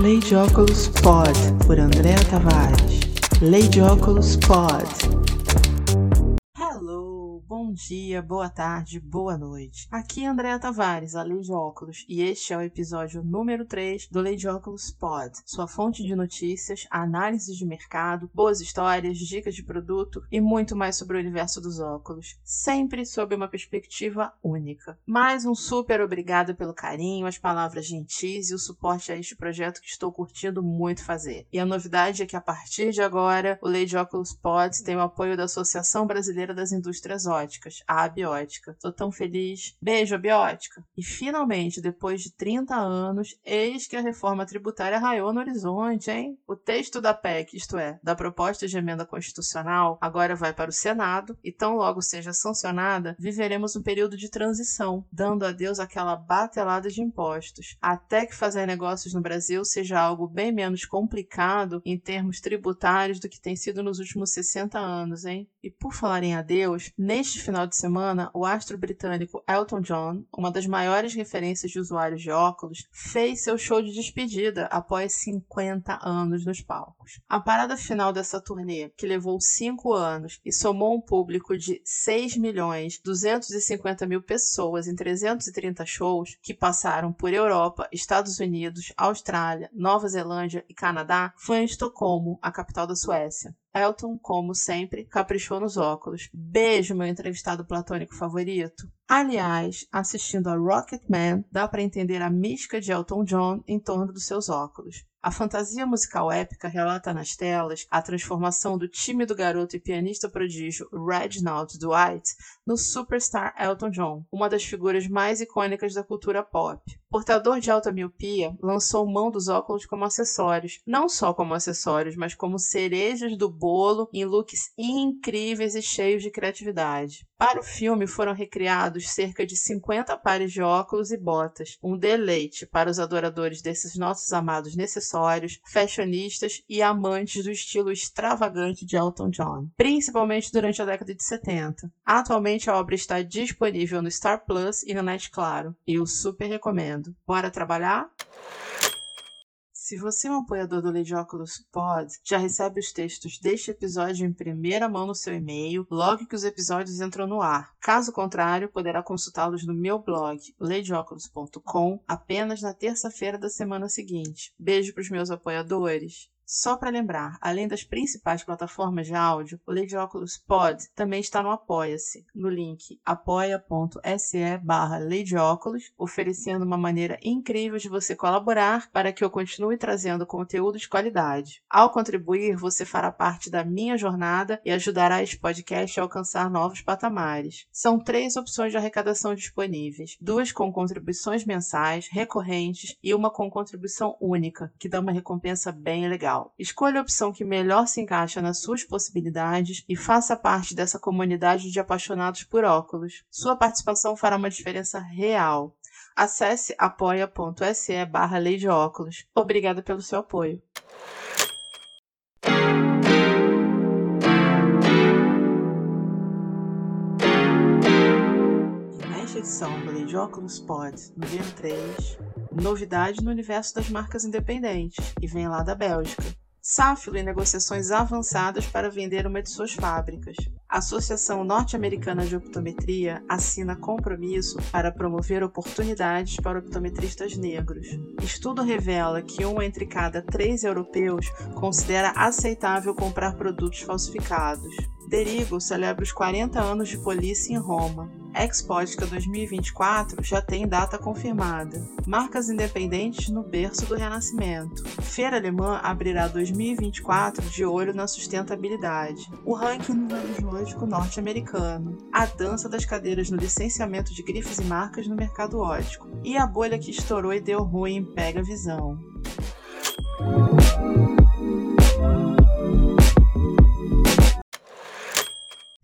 Lei de Óculos Pod, por Andréa Tavares. Lei de Óculos Pod. Dia, boa tarde, boa noite. Aqui é Andréa Tavares, a Lei de Óculos, e este é o episódio número 3 do Lei de Óculos Pod, sua fonte de notícias, análises de mercado, boas histórias, dicas de produto e muito mais sobre o universo dos óculos, sempre sob uma perspectiva única. Mais um super obrigado pelo carinho, as palavras gentis e o suporte a este projeto que estou curtindo muito fazer. E a novidade é que a partir de agora, o Lei de Óculos Pod tem o apoio da Associação Brasileira das Indústrias Óticas a abiótica. Tô tão feliz. Beijo, abiótica. E finalmente, depois de 30 anos, eis que a reforma tributária raiou no horizonte, hein? O texto da PEC, isto é, da proposta de emenda constitucional, agora vai para o Senado e tão logo seja sancionada, viveremos um período de transição, dando adeus àquela batelada de impostos, até que fazer negócios no Brasil seja algo bem menos complicado em termos tributários do que tem sido nos últimos 60 anos, hein? E por falar em adeus, neste final de semana, o astro britânico Elton John, uma das maiores referências de usuários de óculos, fez seu show de despedida após 50 anos nos palcos. A parada final dessa turnê, que levou 5 anos e somou um público de 6 milhões 250 mil pessoas em 330 shows que passaram por Europa, Estados Unidos, Austrália, Nova Zelândia e Canadá, foi em Estocolmo, a capital da Suécia. Elton, como sempre, caprichou nos óculos. Beijo, meu entrevistado platônico favorito. Aliás, assistindo a Rocketman, dá para entender a mística de Elton John em torno dos seus óculos. A fantasia musical épica relata nas telas a transformação do tímido garoto e pianista prodígio Reginald Dwight no superstar Elton John, uma das figuras mais icônicas da cultura pop. Portador de alta miopia, lançou mão dos óculos como acessórios, não só como acessórios, mas como cerejas do bolo em looks incríveis e cheios de criatividade. Para o filme foram recriados cerca de 50 pares de óculos e botas, um deleite para os adoradores desses nossos amados necessários, fashionistas e amantes do estilo extravagante de Elton John, principalmente durante a década de 70. Atualmente a obra está disponível no Star Plus e no Net Claro, e eu super recomendo. Bora trabalhar? Se você é um apoiador do Lady Óculos Pod, já recebe os textos deste episódio em primeira mão no seu e-mail, logo que os episódios entram no ar. Caso contrário, poderá consultá-los no meu blog, ladyóculos.com, apenas na terça-feira da semana seguinte. Beijo para os meus apoiadores. Só para lembrar, além das principais plataformas de áudio, o Lady Oculus Pod também está no Apoia-se, no link apoia.se barra oferecendo uma maneira incrível de você colaborar para que eu continue trazendo conteúdo de qualidade. Ao contribuir, você fará parte da minha jornada e ajudará este podcast a alcançar novos patamares. São três opções de arrecadação disponíveis, duas com contribuições mensais, recorrentes e uma com contribuição única, que dá uma recompensa bem legal. Escolha a opção que melhor se encaixa nas suas possibilidades e faça parte dessa comunidade de apaixonados por óculos. Sua participação fará uma diferença real. Acesse apoia.se barra Lei de Óculos. Obrigada pelo seu apoio. Edição do Lei de Óculos Pod, número 3, novidade no universo das marcas independentes, e vem lá da Bélgica. Safilo em negociações avançadas para vender uma de suas fábricas. A Associação Norte-Americana de Optometria assina compromisso para promover oportunidades para optometristas negros. Estudo revela que um entre cada três europeus considera aceitável comprar produtos falsificados. Derigo celebra os 40 anos de polícia em Roma. Expótica 2024 já tem data confirmada. Marcas independentes no berço do Renascimento. Feira Alemã abrirá 2024 de olho na sustentabilidade. O ranking numerológico norte-americano. A dança das cadeiras no licenciamento de grifes e marcas no mercado ótico. E a bolha que estourou e deu ruim em Pega Visão.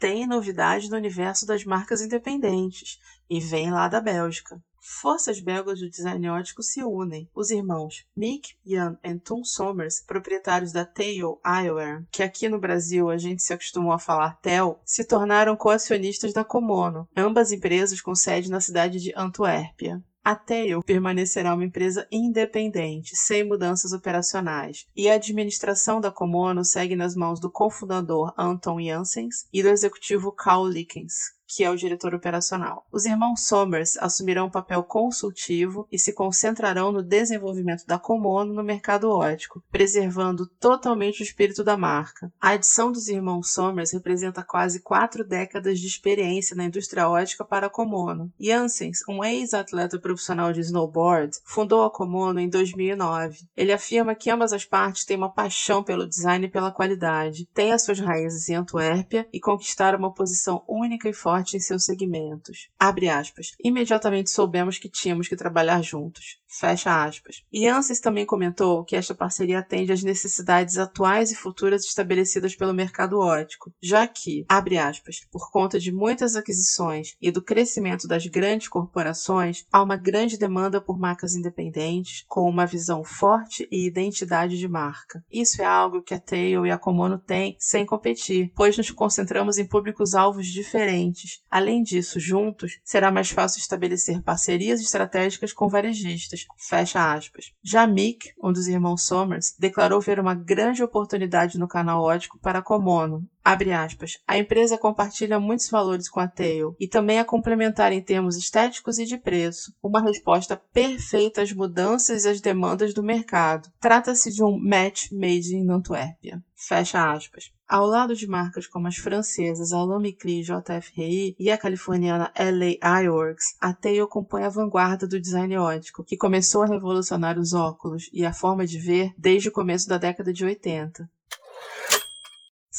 Tem novidade no universo das marcas independentes e vem lá da Bélgica. Forças belgas do design ótico se unem. Os irmãos Mick, Jan e Tom Somers, proprietários da Tail Eyewear, que aqui no Brasil a gente se acostumou a falar Tel, se tornaram coacionistas da Komono, ambas empresas com sede na cidade de Antuérpia. A Tail permanecerá uma empresa independente, sem mudanças operacionais, e a administração da Komono segue nas mãos do cofundador Anton Janssens e do executivo Carl Likens, que é o diretor operacional. Os irmãos Somers assumirão um papel consultivo e se concentrarão no desenvolvimento da Komono no mercado ótico, preservando totalmente o espírito da marca. A adição dos irmãos Somers representa quase quatro décadas de experiência na indústria ótica para a Komono. Janssens, um ex-atleta profissional de snowboard, fundou a Komono em 2009. Ele afirma que ambas as partes têm uma paixão pelo design e pela qualidade, têm as suas raízes em Antuérpia e conquistaram uma posição única e forte em seus segmentos. Abre aspas. Imediatamente soubemos que tínhamos que trabalhar juntos. Fecha aspas. E Ansys também comentou que esta parceria atende às necessidades atuais e futuras estabelecidas pelo mercado ótico, já que, abre aspas, por conta de muitas aquisições e do crescimento das grandes corporações, há uma grande demanda por marcas independentes, com uma visão forte e identidade de marca. Isso é algo que a Tail e a Komono têm sem competir, pois nos concentramos em públicos-alvos diferentes. Além disso, juntos, será mais fácil estabelecer parcerias estratégicas com varejistas Fecha aspas. Já Mick, um dos irmãos Somers, declarou ver uma grande oportunidade no canal ótico para Komono. Abre aspas. A empresa compartilha muitos valores com a Tail e também é complementar em termos estéticos e de preço, uma resposta perfeita às mudanças e às demandas do mercado. Trata-se de um match made in Antuérpia. Fecha aspas. Ao lado de marcas como as francesas Alumicri JFRI e a californiana LA Eyeworks, a Tail compõe a vanguarda do design ótico, que começou a revolucionar os óculos e a forma de ver desde o começo da década de 80.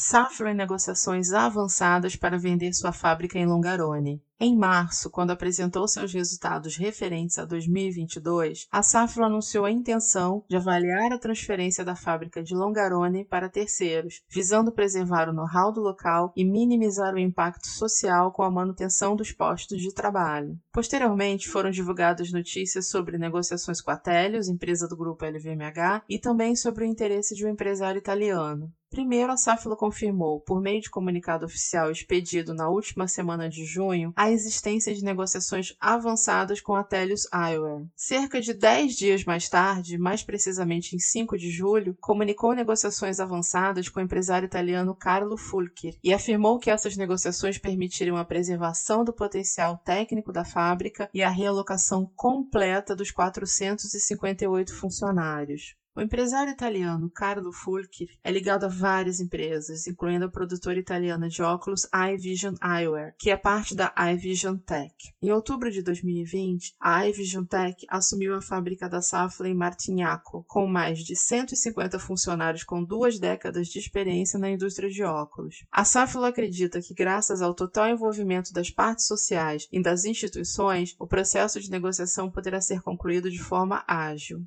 Safra em negociações avançadas para vender sua fábrica em Longarone. Em março, quando apresentou seus resultados referentes a 2022, a Safra anunciou a intenção de avaliar a transferência da fábrica de Longarone para terceiros, visando preservar o know-how do local e minimizar o impacto social com a manutenção dos postos de trabalho. Posteriormente, foram divulgadas notícias sobre negociações com a Telios, empresa do grupo LVMH, e também sobre o interesse de um empresário italiano. Primeiro, a Safilo confirmou, por meio de comunicado oficial expedido na última semana de junho, a existência de negociações avançadas com a Telius Eyewear. Cerca de 10 dias mais tarde, mais precisamente em 5 de julho, comunicou negociações avançadas com o empresário italiano Carlo Fulcher e afirmou que essas negociações permitiriam a preservação do potencial técnico da fábrica e a realocação completa dos 458 funcionários. O empresário italiano Carlo Fulcher é ligado a várias empresas, incluindo a produtora italiana de óculos iVision Eyewear, que é parte da iVision Tech. Em outubro de 2020, a iVision Tech assumiu a fábrica da Safra em Martignaco, com mais de 150 funcionários com duas décadas de experiência na indústria de óculos. A Safra acredita que, graças ao total envolvimento das partes sociais e das instituições, o processo de negociação poderá ser concluído de forma ágil.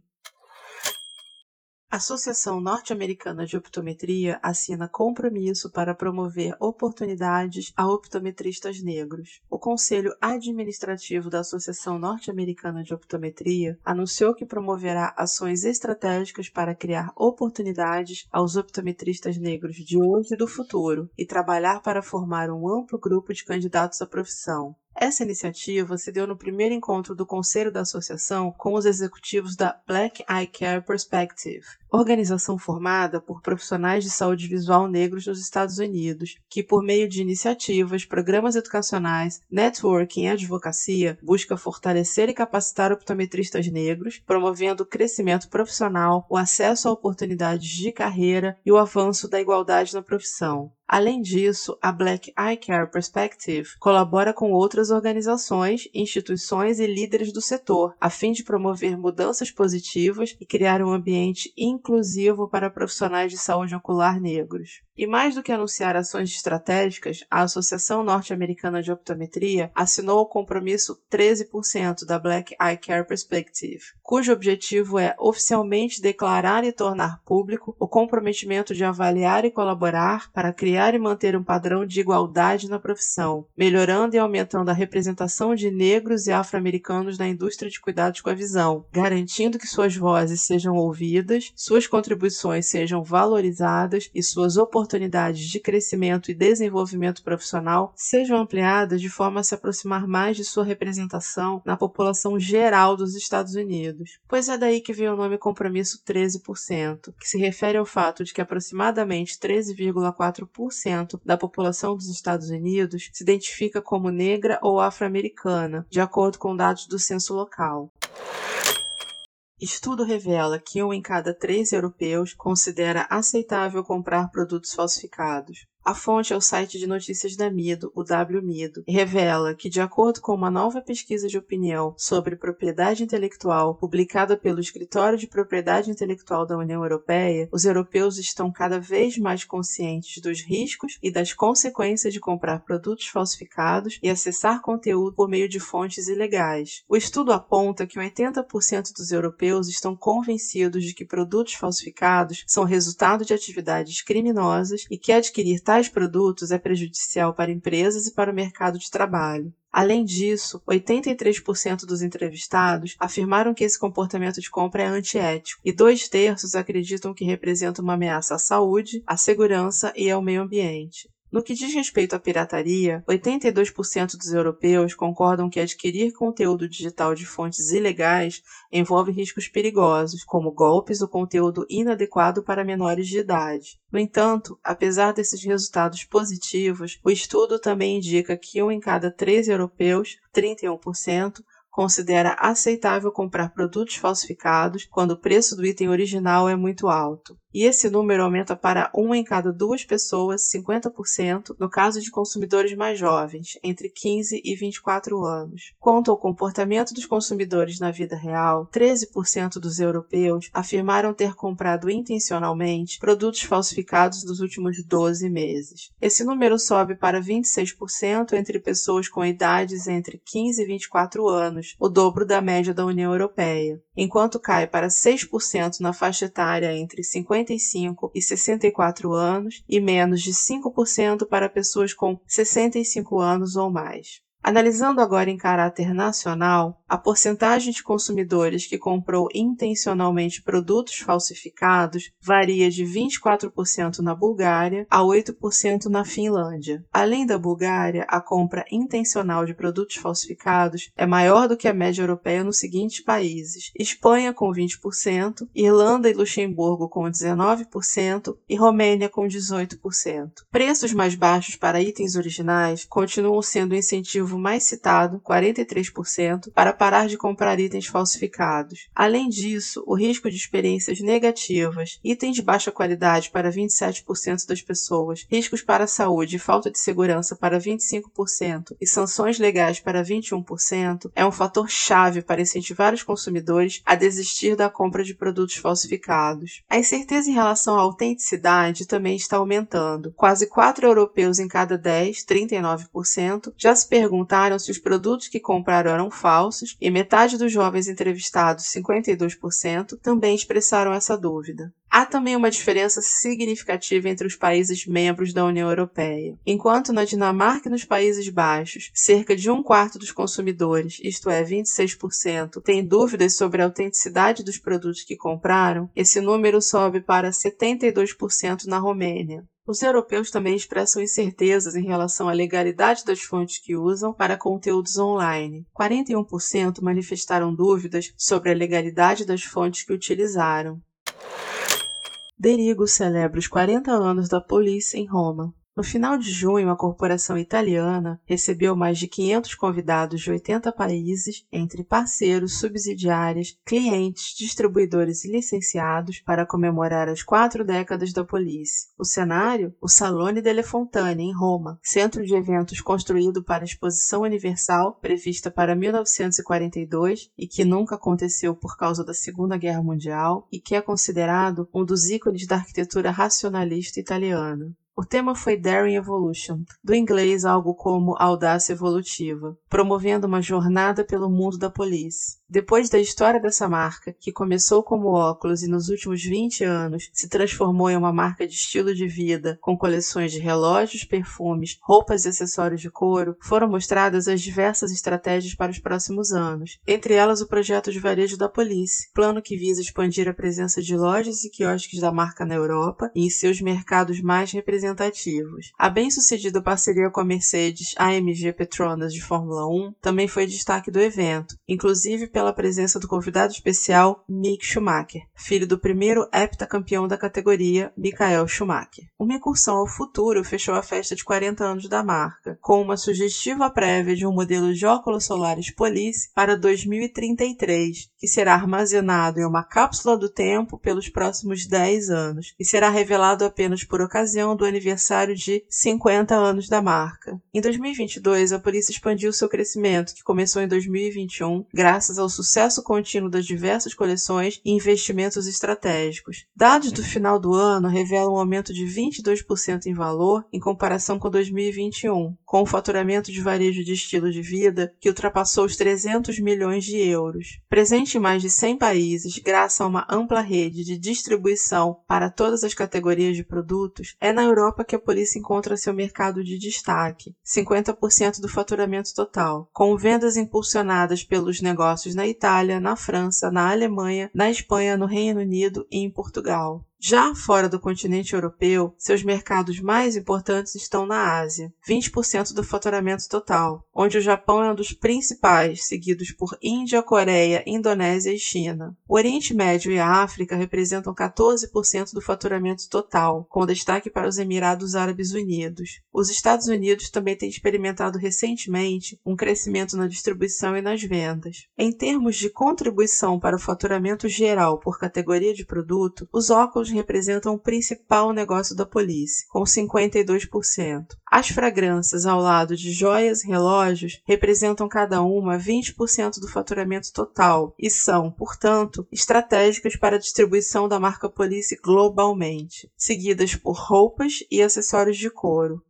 Associação Norte-Americana de Optometria assina compromisso para promover oportunidades a optometristas negros. O Conselho Administrativo da Associação Norte-Americana de Optometria anunciou que promoverá ações estratégicas para criar oportunidades aos optometristas negros de hoje e do futuro e trabalhar para formar um amplo grupo de candidatos à profissão. Essa iniciativa se deu no primeiro encontro do Conselho da Associação com os executivos da Black Eye Care Perspective, organização formada por profissionais de saúde visual negros nos Estados Unidos, que, por meio de iniciativas, programas educacionais, networking e advocacia, busca fortalecer e capacitar optometristas negros, promovendo o crescimento profissional, o acesso a oportunidades de carreira e o avanço da igualdade na profissão. Além disso, a Black Eye Care Perspective colabora com outras organizações, instituições e líderes do setor, a fim de promover mudanças positivas e criar um ambiente inclusivo para profissionais de saúde ocular negros. E mais do que anunciar ações estratégicas, a Associação Norte-Americana de Optometria assinou o compromisso 13% da Black Eye Care Perspective, cujo objetivo é oficialmente declarar e tornar público o comprometimento de avaliar e colaborar para criar e manter um padrão de igualdade na profissão, melhorando e aumentando a representação de negros e afro-americanos na indústria de cuidados com a visão, garantindo que suas vozes sejam ouvidas, suas contribuições sejam valorizadas e suas oportunidades de crescimento e desenvolvimento profissional sejam ampliadas de forma a se aproximar mais de sua representação na população geral dos Estados Unidos. Pois é daí que vem o nome compromisso 13%, que se refere ao fato de que aproximadamente 13,4% da população dos Estados Unidos se identifica como negra ou afro-americana, de acordo com dados do censo local. Estudo revela que um em cada três europeus considera aceitável comprar produtos falsificados. A fonte é o site de notícias da Mido, o WMido, e revela que, de acordo com uma nova pesquisa de opinião sobre propriedade intelectual publicada pelo Escritório de Propriedade Intelectual da União Europeia, os europeus estão cada vez mais conscientes dos riscos e das consequências de comprar produtos falsificados e acessar conteúdo por meio de fontes ilegais. O estudo aponta que 80% dos europeus estão convencidos de que produtos falsificados são resultado de atividades criminosas e que adquirir tais produtos é prejudicial para empresas e para o mercado de trabalho. Além disso, 83% dos entrevistados afirmaram que esse comportamento de compra é antiético, e dois terços acreditam que representa uma ameaça à saúde, à segurança e ao meio ambiente. No que diz respeito à pirataria, 82% dos europeus concordam que adquirir conteúdo digital de fontes ilegais envolve riscos perigosos, como golpes ou conteúdo inadequado para menores de idade. No entanto, apesar desses resultados positivos, o estudo também indica que um em cada três europeus, 31%, considera aceitável comprar produtos falsificados quando o preço do item original é muito alto e esse número aumenta para uma em cada duas pessoas, 50%, no caso de consumidores mais jovens, entre 15 e 24 anos. Quanto ao comportamento dos consumidores na vida real, 13% dos europeus afirmaram ter comprado intencionalmente produtos falsificados nos últimos 12 meses. Esse número sobe para 26% entre pessoas com idades entre 15 e 24 anos, o dobro da média da União Europeia, enquanto cai para 6% na faixa etária entre 50 55 e 64 anos e menos de 5% para pessoas com 65 anos ou mais. Analisando agora em caráter nacional, a porcentagem de consumidores que comprou intencionalmente produtos falsificados varia de 24% na Bulgária a 8% na Finlândia. Além da Bulgária, a compra intencional de produtos falsificados é maior do que a média europeia nos seguintes países: Espanha com 20%, Irlanda e Luxemburgo com 19% e Romênia com 18%. Preços mais baixos para itens originais continuam sendo incentivo motivo mais citado, 43%, para parar de comprar itens falsificados. Além disso, o risco de experiências negativas, itens de baixa qualidade para 27% das pessoas, riscos para a saúde e falta de segurança para 25% e sanções legais para 21% é um fator chave para incentivar os consumidores a desistir da compra de produtos falsificados. A incerteza em relação à autenticidade também está aumentando. Quase 4 europeus em cada 10, 39%, já se perguntam perguntaram se os produtos que compraram eram falsos e metade dos jovens entrevistados, 52%, também expressaram essa dúvida. Há também uma diferença significativa entre os países membros da União Europeia. Enquanto na Dinamarca e nos Países Baixos, cerca de um quarto dos consumidores, isto é, 26%, tem dúvidas sobre a autenticidade dos produtos que compraram, esse número sobe para 72% na Romênia. Os europeus também expressam incertezas em relação à legalidade das fontes que usam para conteúdos online. 41% manifestaram dúvidas sobre a legalidade das fontes que utilizaram. Derigo celebra os 40 anos da polícia em Roma. No final de junho, a corporação italiana recebeu mais de 500 convidados de 80 países, entre parceiros, subsidiárias, clientes, distribuidores e licenciados, para comemorar as quatro décadas da polícia. O cenário? O Salone delle Fontane, em Roma, centro de eventos construído para a Exposição Universal, prevista para 1942 e que nunca aconteceu por causa da Segunda Guerra Mundial, e que é considerado um dos ícones da arquitetura racionalista italiana. O tema foi Daring Evolution, do inglês algo como audácia evolutiva, promovendo uma jornada pelo mundo da police. Depois da história dessa marca, que começou como óculos e nos últimos 20 anos se transformou em uma marca de estilo de vida, com coleções de relógios, perfumes, roupas e acessórios de couro, foram mostradas as diversas estratégias para os próximos anos, entre elas o projeto de varejo da Police, plano que visa expandir a presença de lojas e quiosques da marca na Europa e em seus mercados mais representativos. A bem-sucedida parceria com a Mercedes AMG Petronas de Fórmula 1 também foi destaque do evento, inclusive pela pela presença do convidado especial Mick Schumacher, filho do primeiro heptacampeão da categoria, Michael Schumacher. Uma incursão ao futuro fechou a festa de 40 anos da marca, com uma sugestiva prévia de um modelo de óculos solares Police para 2033, que será armazenado em uma cápsula do tempo pelos próximos 10 anos e será revelado apenas por ocasião do aniversário de 50 anos da marca. Em 2022, a Police expandiu seu crescimento, que começou em 2021, graças ao sucesso contínuo das diversas coleções e investimentos estratégicos. Dados do final do ano revelam um aumento de 22% em valor em comparação com 2021, com um faturamento de varejo de estilo de vida que ultrapassou os 300 milhões de euros. Presente em mais de 100 países, graças a uma ampla rede de distribuição para todas as categorias de produtos, é na Europa que a polícia encontra seu mercado de destaque, 50% do faturamento total, com vendas impulsionadas pelos negócios na Itália, na França, na Alemanha, na Espanha, no Reino Unido e em Portugal. Já fora do continente europeu, seus mercados mais importantes estão na Ásia, 20% do faturamento total, onde o Japão é um dos principais, seguidos por Índia, Coreia, Indonésia e China. O Oriente Médio e a África representam 14% do faturamento total, com destaque para os Emirados Árabes Unidos. Os Estados Unidos também têm experimentado recentemente um crescimento na distribuição e nas vendas. Em termos de contribuição para o faturamento geral por categoria de produto, os óculos representam o principal negócio da polícia, com 52%. As fragrâncias ao lado de joias e relógios representam cada uma 20% do faturamento total e são, portanto, estratégicas para a distribuição da marca Police globalmente, seguidas por roupas e acessórios de couro.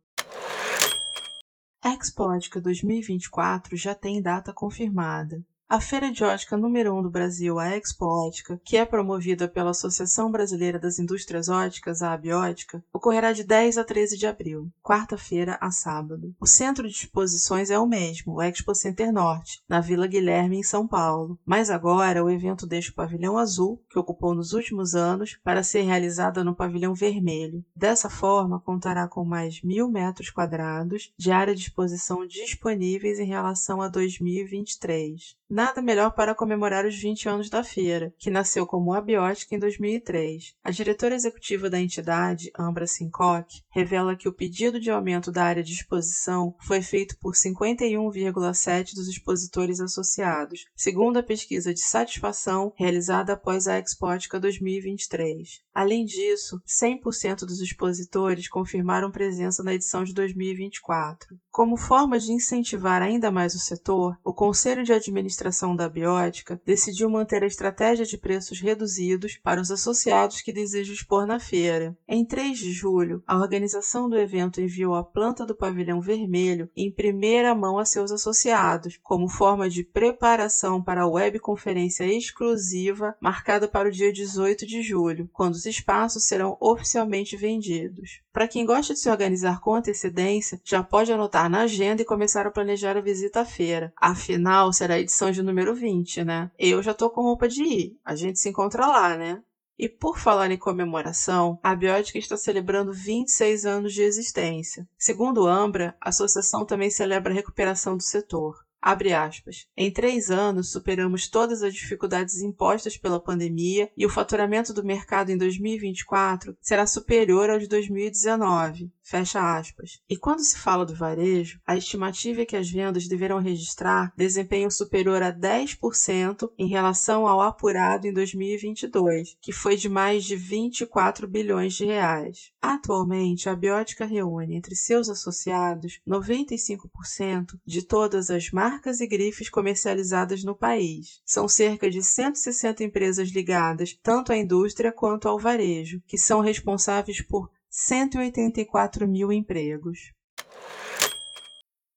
Expótica 2024 já tem data confirmada. A feira de ótica número 1 um do Brasil, a Expo Ótica, que é promovida pela Associação Brasileira das Indústrias Óticas, a Abiótica, ocorrerá de 10 a 13 de abril, quarta-feira a sábado. O centro de exposições é o mesmo, o Expo Center Norte, na Vila Guilherme, em São Paulo. Mas agora o evento deixa o pavilhão azul, que ocupou nos últimos anos, para ser realizado no pavilhão vermelho. Dessa forma, contará com mais mil metros quadrados de área de exposição disponíveis em relação a 2023. Nada melhor para comemorar os 20 anos da feira, que nasceu como Abiótica em 2003. A diretora executiva da entidade, Ambra Sincock, revela que o pedido de aumento da área de exposição foi feito por 51,7% dos expositores associados, segundo a pesquisa de satisfação realizada após a Expótica 2023. Além disso, 100% dos expositores confirmaram presença na edição de 2024. Como forma de incentivar ainda mais o setor, o Conselho de Administração da Biótica decidiu manter a estratégia de preços reduzidos para os associados que desejam expor na feira. Em 3 de julho, a organização do evento enviou a planta do pavilhão vermelho em primeira mão a seus associados, como forma de preparação para a webconferência exclusiva marcada para o dia 18 de julho, quando os espaços serão oficialmente vendidos. Para quem gosta de se organizar com antecedência, já pode anotar na agenda e começar a planejar a visita à feira. Afinal, será a edição de número 20, né? Eu já tô com roupa de ir. A gente se encontra lá, né? E por falar em comemoração, a Biótica está celebrando 26 anos de existência. Segundo Ambra, a associação também celebra a recuperação do setor. Abre aspas. Em três anos, superamos todas as dificuldades impostas pela pandemia e o faturamento do mercado em 2024 será superior ao de 2019. Fecha aspas. E quando se fala do varejo, a estimativa é que as vendas deverão registrar desempenho superior a 10% em relação ao apurado em 2022, que foi de mais de 24 bilhões de reais. Atualmente, a Biótica reúne entre seus associados 95% de todas as marcas e grifes comercializadas no país. São cerca de 160 empresas ligadas tanto à indústria quanto ao varejo, que são responsáveis por 184 mil empregos.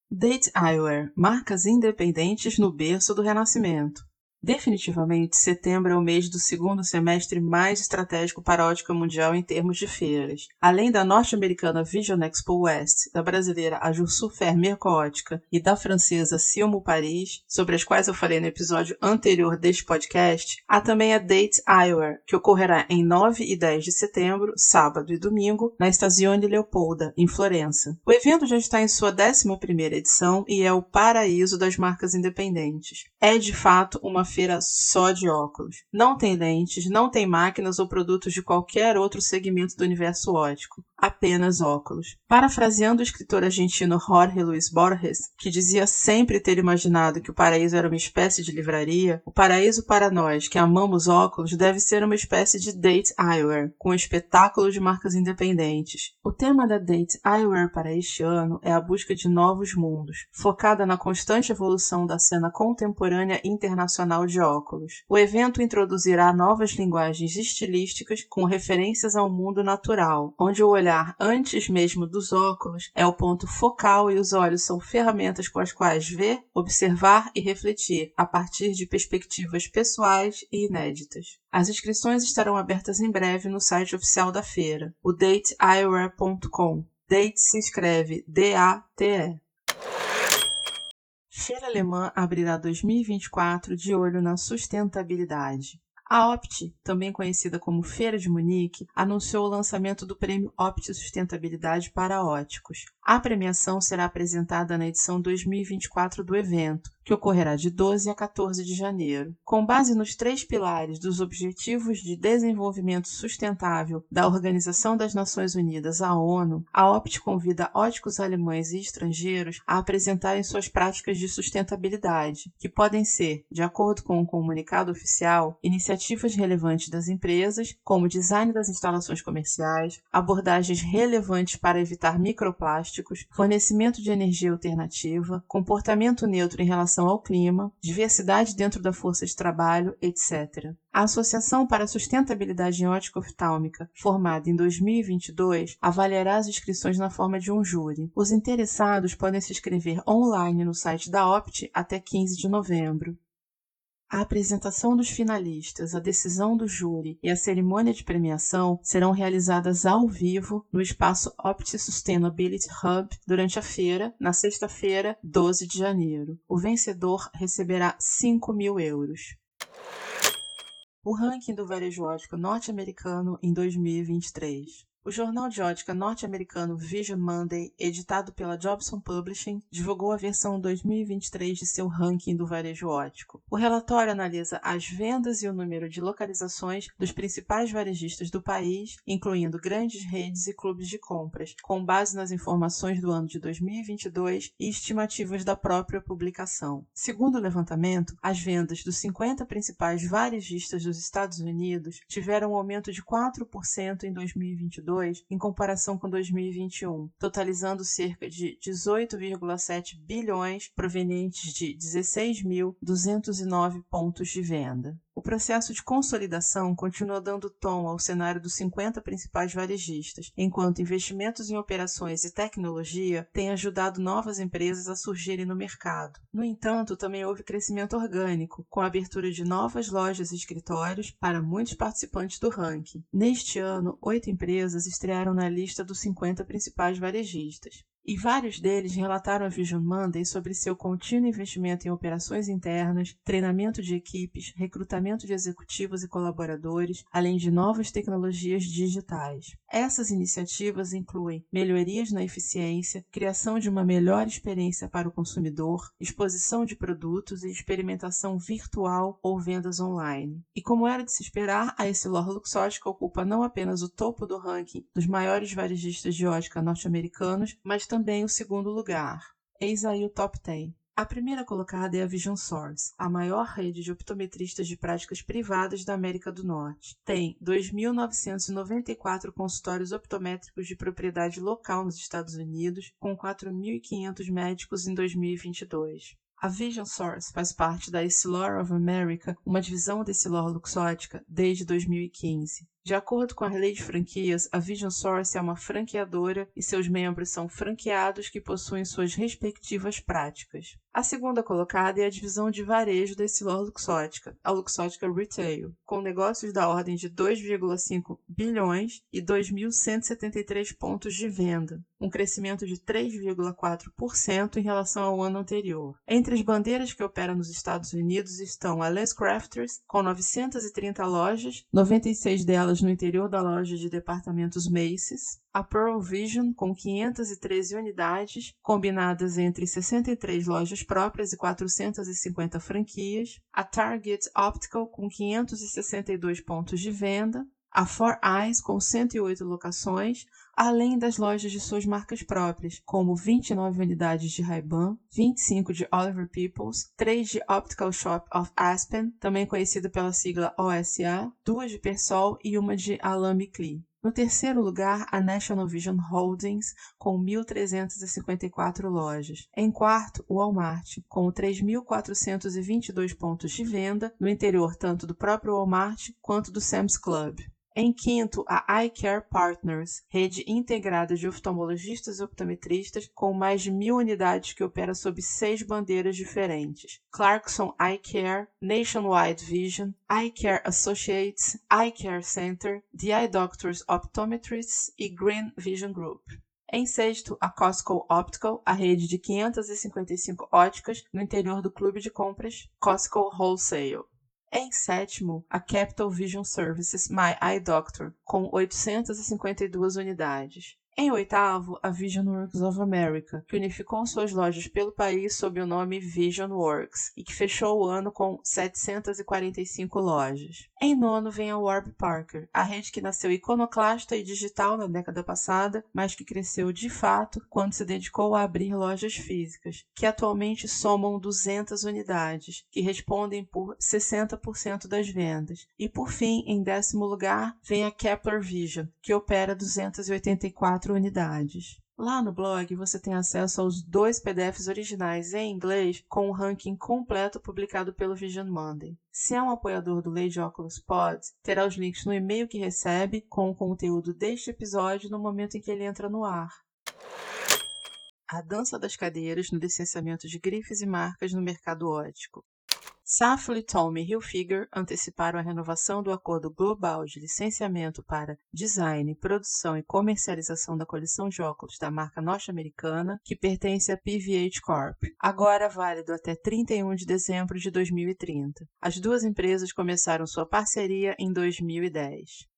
Date Eyewear, marcas independentes no berço do Renascimento. Definitivamente, setembro é o mês do segundo semestre mais estratégico para a ótica mundial em termos de feiras. Além da norte-americana Vision Expo West, da brasileira Ajursu Fer Mercoótica e da francesa Silmo Paris, sobre as quais eu falei no episódio anterior deste podcast, há também a Date Eyewear, que ocorrerá em 9 e 10 de setembro, sábado e domingo, na Stasione Leopolda, em Florença. O evento já está em sua 11ª edição e é o paraíso das marcas independentes. É de fato uma feira só de óculos. Não tem lentes, não tem máquinas ou produtos de qualquer outro segmento do universo ótico apenas óculos. Parafraseando o escritor argentino Jorge Luis Borges, que dizia sempre ter imaginado que o paraíso era uma espécie de livraria, o paraíso para nós, que amamos óculos, deve ser uma espécie de Date Eyewear, com espetáculo de marcas independentes. O tema da Date Eyewear para este ano é a busca de novos mundos, focada na constante evolução da cena contemporânea internacional de óculos. O evento introduzirá novas linguagens estilísticas com referências ao mundo natural, onde o olhar antes mesmo dos óculos é o ponto focal e os olhos são ferramentas com as quais ver, observar e refletir a partir de perspectivas pessoais e inéditas. As inscrições estarão abertas em breve no site oficial da feira, o dateeyewear.com. Date se escreve D-A-T-E. Feira Alemã abrirá 2024 de olho na sustentabilidade. A Opt, também conhecida como Feira de Munique, anunciou o lançamento do Prêmio Opt Sustentabilidade para Óticos. A premiação será apresentada na edição 2024 do evento, que ocorrerá de 12 a 14 de janeiro. Com base nos três pilares dos Objetivos de Desenvolvimento Sustentável da Organização das Nações Unidas, a ONU, a OPT convida óticos alemães e estrangeiros a apresentarem suas práticas de sustentabilidade, que podem ser, de acordo com o um comunicado oficial, iniciativas relevantes das empresas, como design das instalações comerciais, abordagens relevantes para evitar microplásticos, fornecimento de energia alternativa, comportamento neutro em relação ao clima, diversidade dentro da força de trabalho, etc. A Associação para a Sustentabilidade em Ótica Oftálmica, formada em 2022, avaliará as inscrições na forma de um júri. Os interessados podem se inscrever online no site da OPT até 15 de novembro. A apresentação dos finalistas, a decisão do júri e a cerimônia de premiação serão realizadas ao vivo no espaço Opt Sustainability Hub durante a feira, na sexta-feira, 12 de janeiro. O vencedor receberá 5 mil euros. O ranking do varejo ótico norte-americano em 2023. O jornal de ótica norte-americano Vision Monday, editado pela Jobson Publishing, divulgou a versão 2023 de seu ranking do varejo ótico. O relatório analisa as vendas e o número de localizações dos principais varejistas do país, incluindo grandes redes e clubes de compras, com base nas informações do ano de 2022 e estimativas da própria publicação. Segundo o levantamento, as vendas dos 50 principais varejistas dos Estados Unidos tiveram um aumento de 4% em 2022 2022 em comparação com 2021, totalizando cerca de 18,7 bilhões provenientes de 16.209 pontos de venda. Processo de consolidação continua dando tom ao cenário dos 50 principais varejistas, enquanto investimentos em operações e tecnologia têm ajudado novas empresas a surgirem no mercado. No entanto, também houve crescimento orgânico, com a abertura de novas lojas e escritórios para muitos participantes do ranking. Neste ano, oito empresas estrearam na lista dos 50 principais varejistas e vários deles relataram a Vision Monday sobre seu contínuo investimento em operações internas, treinamento de equipes, recrutamento de executivos e colaboradores, além de novas tecnologias digitais. Essas iniciativas incluem melhorias na eficiência, criação de uma melhor experiência para o consumidor, exposição de produtos e experimentação virtual ou vendas online. E como era de se esperar, a Essilor Luxótica ocupa não apenas o topo do ranking dos maiores varejistas de ótica norte-americanos, mas também também o segundo lugar. Eis aí o top 10. A primeira colocada é a Vision Source, a maior rede de optometristas de práticas privadas da América do Norte. Tem 2.994 consultórios optométricos de propriedade local nos Estados Unidos, com 4.500 médicos em 2022. A Vision Source faz parte da Essilor of America, uma divisão da Essilor Luxótica, desde 2015. De acordo com a lei de franquias, a Vision Source é uma franqueadora e seus membros são franqueados que possuem suas respectivas práticas. A segunda colocada é a divisão de varejo da Essilor Luxótica, a Luxótica Retail, com negócios da ordem de 2,5 bilhões e 2.173 pontos de venda, um crescimento de 3,4% em relação ao ano anterior. Entre as bandeiras que operam nos Estados Unidos estão a Les Crafters, com 930 lojas, 96 delas no interior da loja de departamentos Macy's, a Pearl Vision, com 513 unidades, combinadas entre 63 lojas próprias e 450 franquias, a Target Optical, com 562 pontos de venda, a Four Eyes, com 108 locações, além das lojas de suas marcas próprias, como 29 unidades de Ray-Ban, 25 de Oliver Peoples, 3 de Optical Shop of Aspen, também conhecida pela sigla OSA, 2 de Persol e uma de Alamy Clee. No terceiro lugar, a National Vision Holdings, com 1.354 lojas. Em quarto, o Walmart, com 3.422 pontos de venda no interior tanto do próprio Walmart quanto do Sam's Club. Em quinto, a Eye Care Partners, rede integrada de oftalmologistas e optometristas com mais de mil unidades que opera sob seis bandeiras diferentes: Clarkson Eye Care, Nationwide Vision, Eye Care Associates, Eye Care Center, The Eye Doctors Optometrists e Green Vision Group. Em sexto, a Costco Optical, a rede de 555 óticas no interior do clube de compras Costco Wholesale. Em sétimo, a Capital Vision Services My Eye Doctor, com 852 unidades. Em oitavo, a Visionworks of America, que unificou suas lojas pelo país sob o nome Visionworks e que fechou o ano com 745 lojas. Em nono vem a Warby Parker, a rede que nasceu iconoclasta e digital na década passada, mas que cresceu de fato quando se dedicou a abrir lojas físicas, que atualmente somam 200 unidades, que respondem por 60% das vendas. E por fim, em décimo lugar, vem a Kepler Vision, que opera 284 quatro unidades. Lá no blog você tem acesso aos dois PDFs originais em inglês com o ranking completo publicado pelo Vision Monday. Se é um apoiador do Lei de Óculos Pods, terá os links no e-mail que recebe com o conteúdo deste episódio no momento em que ele entra no ar. A dança das cadeiras no licenciamento de grifes e marcas no mercado ótico. Safley, Tommy e Hilfiger anteciparam a renovação do acordo global de licenciamento para design, produção e comercialização da coleção de óculos da marca norte-americana, que pertence à PVH Corp, agora válido até 31 de dezembro de 2030. As duas empresas começaram sua parceria em 2010.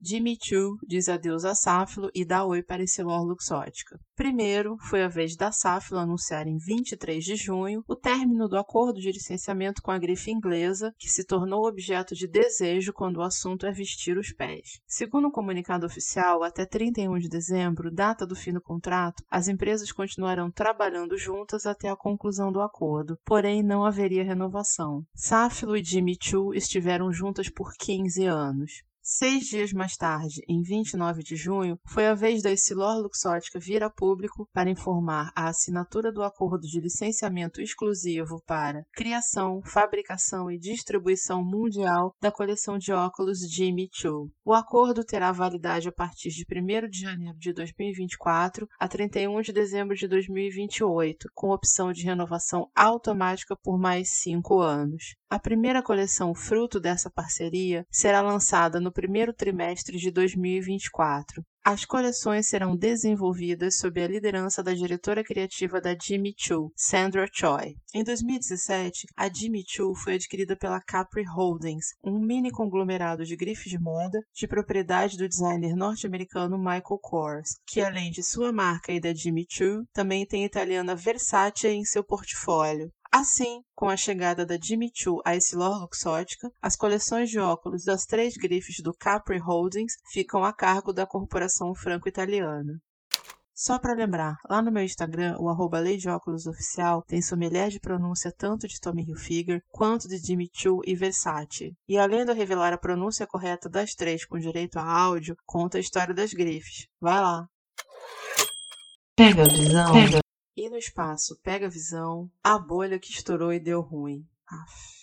Jimmy Choo diz adeus a Safilo e dá oi para Essilor Luxótica. Primeiro, foi a vez da Safilo anunciar em 23 de junho o término do acordo de licenciamento com a grife inglesa, que se tornou objeto de desejo quando o assunto é vestir os pés. Segundo o um comunicado oficial, até 31 de dezembro, data do fim do contrato, as empresas continuarão trabalhando juntas até a conclusão do acordo, porém não haveria renovação. Safilo e Jimmy Choo estiveram juntas por 15 anos. Seis dias mais tarde, em 29 de junho, foi a vez da Essilor Luxótica vir a público para informar a assinatura do acordo de licenciamento exclusivo para criação, fabricação e distribuição mundial da coleção de óculos Jimmy Choo. O acordo terá validade a partir de 1 de janeiro de 2024 a 31 de dezembro de 2028, com opção de renovação automática por mais cinco anos. A primeira coleção fruto dessa parceria será lançada no primeiro trimestre de 2024. As coleções serão desenvolvidas sob a liderança da diretora criativa da Jimmy Choo, Sandra Choi. Em 2017, a Jimmy Choo foi adquirida pela Capri Holdings, um mini conglomerado de grifes de moda de propriedade do designer norte-americano Michael Kors, que além de sua marca e da Jimmy Choo, também tem a italiana Versace em seu portfólio. Assim, com a chegada da Jimmy Choo à Essilor Luxótica, as coleções de óculos das três grifes do Capri Holdings ficam a cargo da corporação franco-italiana. Só para lembrar, lá no meu Instagram, o arroba Lei de Óculos Oficial tem sommelier de pronúncia tanto de Tommy Hilfiger quanto de Jimmy Choo e Versace. E além de revelar a pronúncia correta das três com direito a áudio, conta a história das grifes. Vai lá! Pega a visão. Pega. E no espaço, pega a visão, a bolha que estourou e deu ruim. Aff.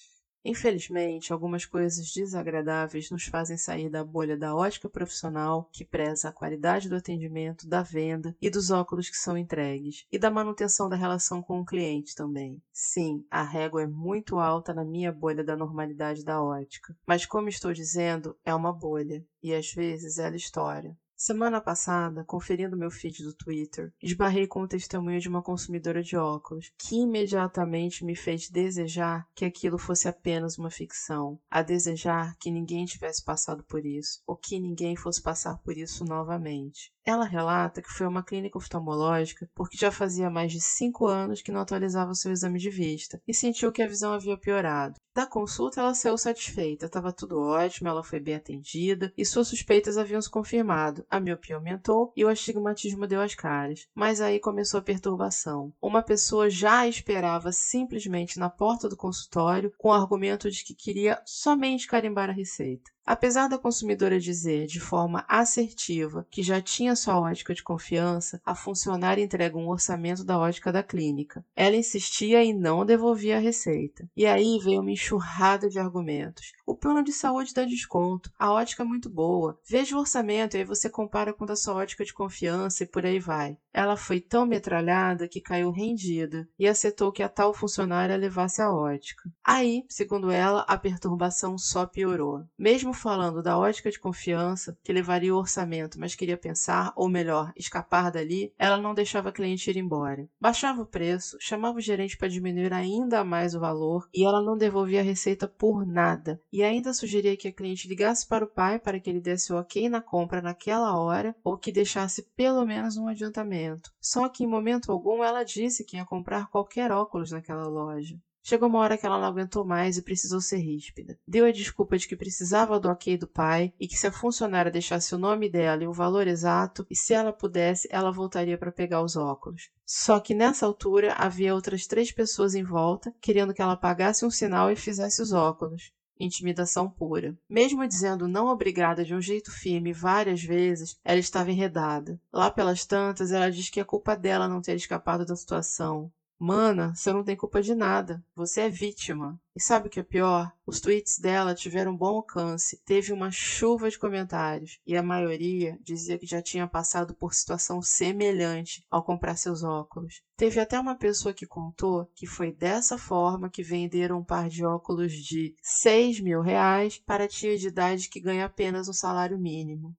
Infelizmente, algumas coisas desagradáveis nos fazem sair da bolha da ótica profissional, que preza a qualidade do atendimento, da venda e dos óculos que são entregues, e da manutenção da relação com o cliente também. Sim, a régua é muito alta na minha bolha da normalidade da ótica, mas como estou dizendo, é uma bolha, e às vezes ela estoura. Semana passada, conferindo meu feed do Twitter, esbarrei com o testemunho de uma consumidora de óculos, que imediatamente me fez desejar que aquilo fosse apenas uma ficção, a desejar que ninguém tivesse passado por isso, ou que ninguém fosse passar por isso novamente. Ela relata que foi a uma clínica oftalmológica porque já fazia mais de cinco anos que não atualizava seu exame de vista e sentiu que a visão havia piorado. Da consulta, ela saiu satisfeita, estava tudo ótimo, ela foi bem atendida e suas suspeitas haviam se confirmado. A miopia aumentou e o astigmatismo deu as caras. Mas aí começou a perturbação. Uma pessoa já esperava simplesmente na porta do consultório com o argumento de que queria somente carimbar a receita. Apesar da consumidora dizer de forma assertiva que já tinha sua ótica de confiança, a funcionária entrega um orçamento da ótica da clínica. Ela insistia e não devolvia a receita. E aí veio uma enxurrada de argumentos. O plano de saúde dá desconto, a ótica é muito boa. Veja o orçamento e aí você compara com a sua ótica de confiança e por aí vai. Ela foi tão metralhada que caiu rendida e aceitou que a tal funcionária levasse a ótica. Aí, segundo ela, a perturbação só piorou. Mesmo falando da ótica de confiança, que levaria o orçamento, mas queria pensar, ou melhor, escapar dali, ela não deixava a cliente ir embora. Baixava o preço, chamava o gerente para diminuir ainda mais o valor e ela não devolvia a receita por nada. E ainda sugeria que a cliente ligasse para o pai para que ele desse o ok na compra naquela hora ou que deixasse pelo menos um adiantamento. Só que em momento algum ela disse que ia comprar qualquer óculos naquela loja. Chegou uma hora que ela não aguentou mais e precisou ser ríspida. Deu a desculpa de que precisava do ok do pai e que se a funcionária deixasse o nome dela e o valor exato, e se ela pudesse, ela voltaria para pegar os óculos. Só que nessa altura havia outras três pessoas em volta, querendo que ela pagasse um sinal e fizesse os óculos intimidação pura. Mesmo dizendo não obrigada de um jeito firme várias vezes, ela estava enredada. Lá pelas tantas, ela diz que é culpa dela não ter escapado da situação. Mana, você não tem culpa de nada. Você é vítima. E sabe o que é pior? Os tweets dela tiveram bom alcance, teve uma chuva de comentários, e a maioria dizia que já tinha passado por situação semelhante ao comprar seus óculos. Teve até uma pessoa que contou que foi dessa forma que venderam um par de óculos de 6 mil reais para tia de idade que ganha apenas um salário mínimo.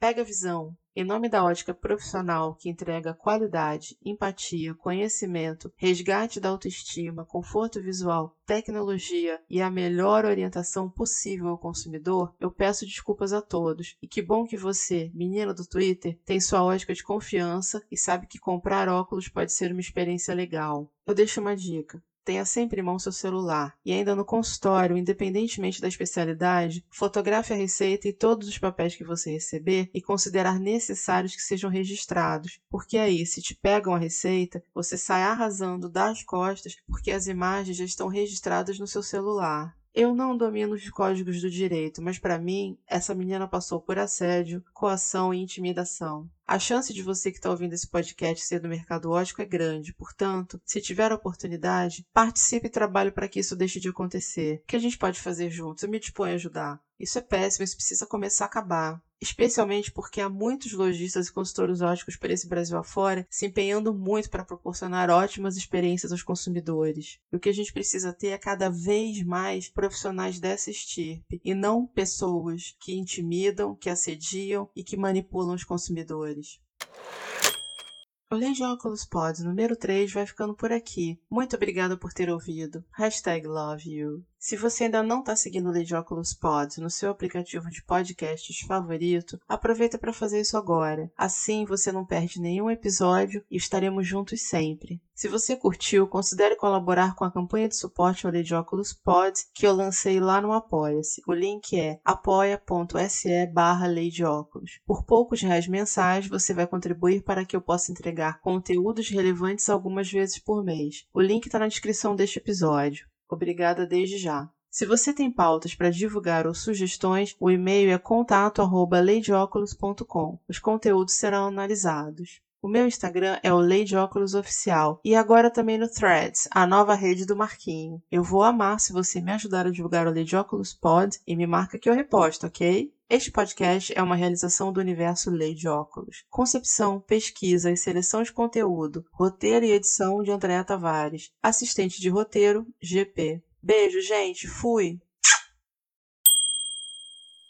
Pega a visão. Em nome da ótica profissional que entrega qualidade, empatia, conhecimento, resgate da autoestima, conforto visual, tecnologia e a melhor orientação possível ao consumidor, eu peço desculpas a todos. E que bom que você, menina do Twitter, tem sua ótica de confiança e sabe que comprar óculos pode ser uma experiência legal. Eu deixo uma dica. Tenha sempre em mão seu celular e ainda no consultório, independentemente da especialidade, fotografe a receita e todos os papéis que você receber e considerar necessários que sejam registrados, porque aí, se te pegam a receita, você sai arrasando das costas porque as imagens já estão registradas no seu celular. Eu não domino os códigos do direito, mas para mim, essa menina passou por assédio, coação e intimidação. A chance de você que está ouvindo esse podcast ser do mercado ótico é grande, portanto, se tiver a oportunidade, participe e trabalhe para que isso deixe de acontecer. O que a gente pode fazer juntos? Eu me disponho a ajudar. Isso é péssimo, isso precisa começar a acabar especialmente porque há muitos lojistas e consultores óticos por esse Brasil afora se empenhando muito para proporcionar ótimas experiências aos consumidores. E o que a gente precisa ter é cada vez mais profissionais dessa estirpe e não pessoas que intimidam, que assediam e que manipulam os consumidores. O Lei de Óculos Pod número 3 vai ficando por aqui. Muito obrigada por ter ouvido. Hashtag love you. Se você ainda não está seguindo o Lei de Óculos Pod no seu aplicativo de podcasts favorito, aproveita para fazer isso agora. Assim você não perde nenhum episódio e estaremos juntos sempre. Se você curtiu, considere colaborar com a campanha de suporte ao Lei de Óculos Pod que eu lancei lá no Apoia-se. O link é apoia.se barra. Por poucos reais mensais, você vai contribuir para que eu possa entregar conteúdos relevantes algumas vezes por mês. O link está na descrição deste episódio. Obrigada desde já. Se você tem pautas para divulgar ou sugestões, o e-mail é contato@leidioculos.com. Os conteúdos serão analisados. O meu Instagram é o Lady Óculos Oficial e agora também no Threads, a nova rede do Marquinho. Eu vou amar se você me ajudar a divulgar o Lady Óculos Pod e me marca que eu reposto, ok? Este podcast é uma realização do universo Lady Óculos. Concepção, pesquisa e seleção de conteúdo, roteiro e edição de Andréa Tavares. Assistente de roteiro, GP. Beijo, gente. Fui.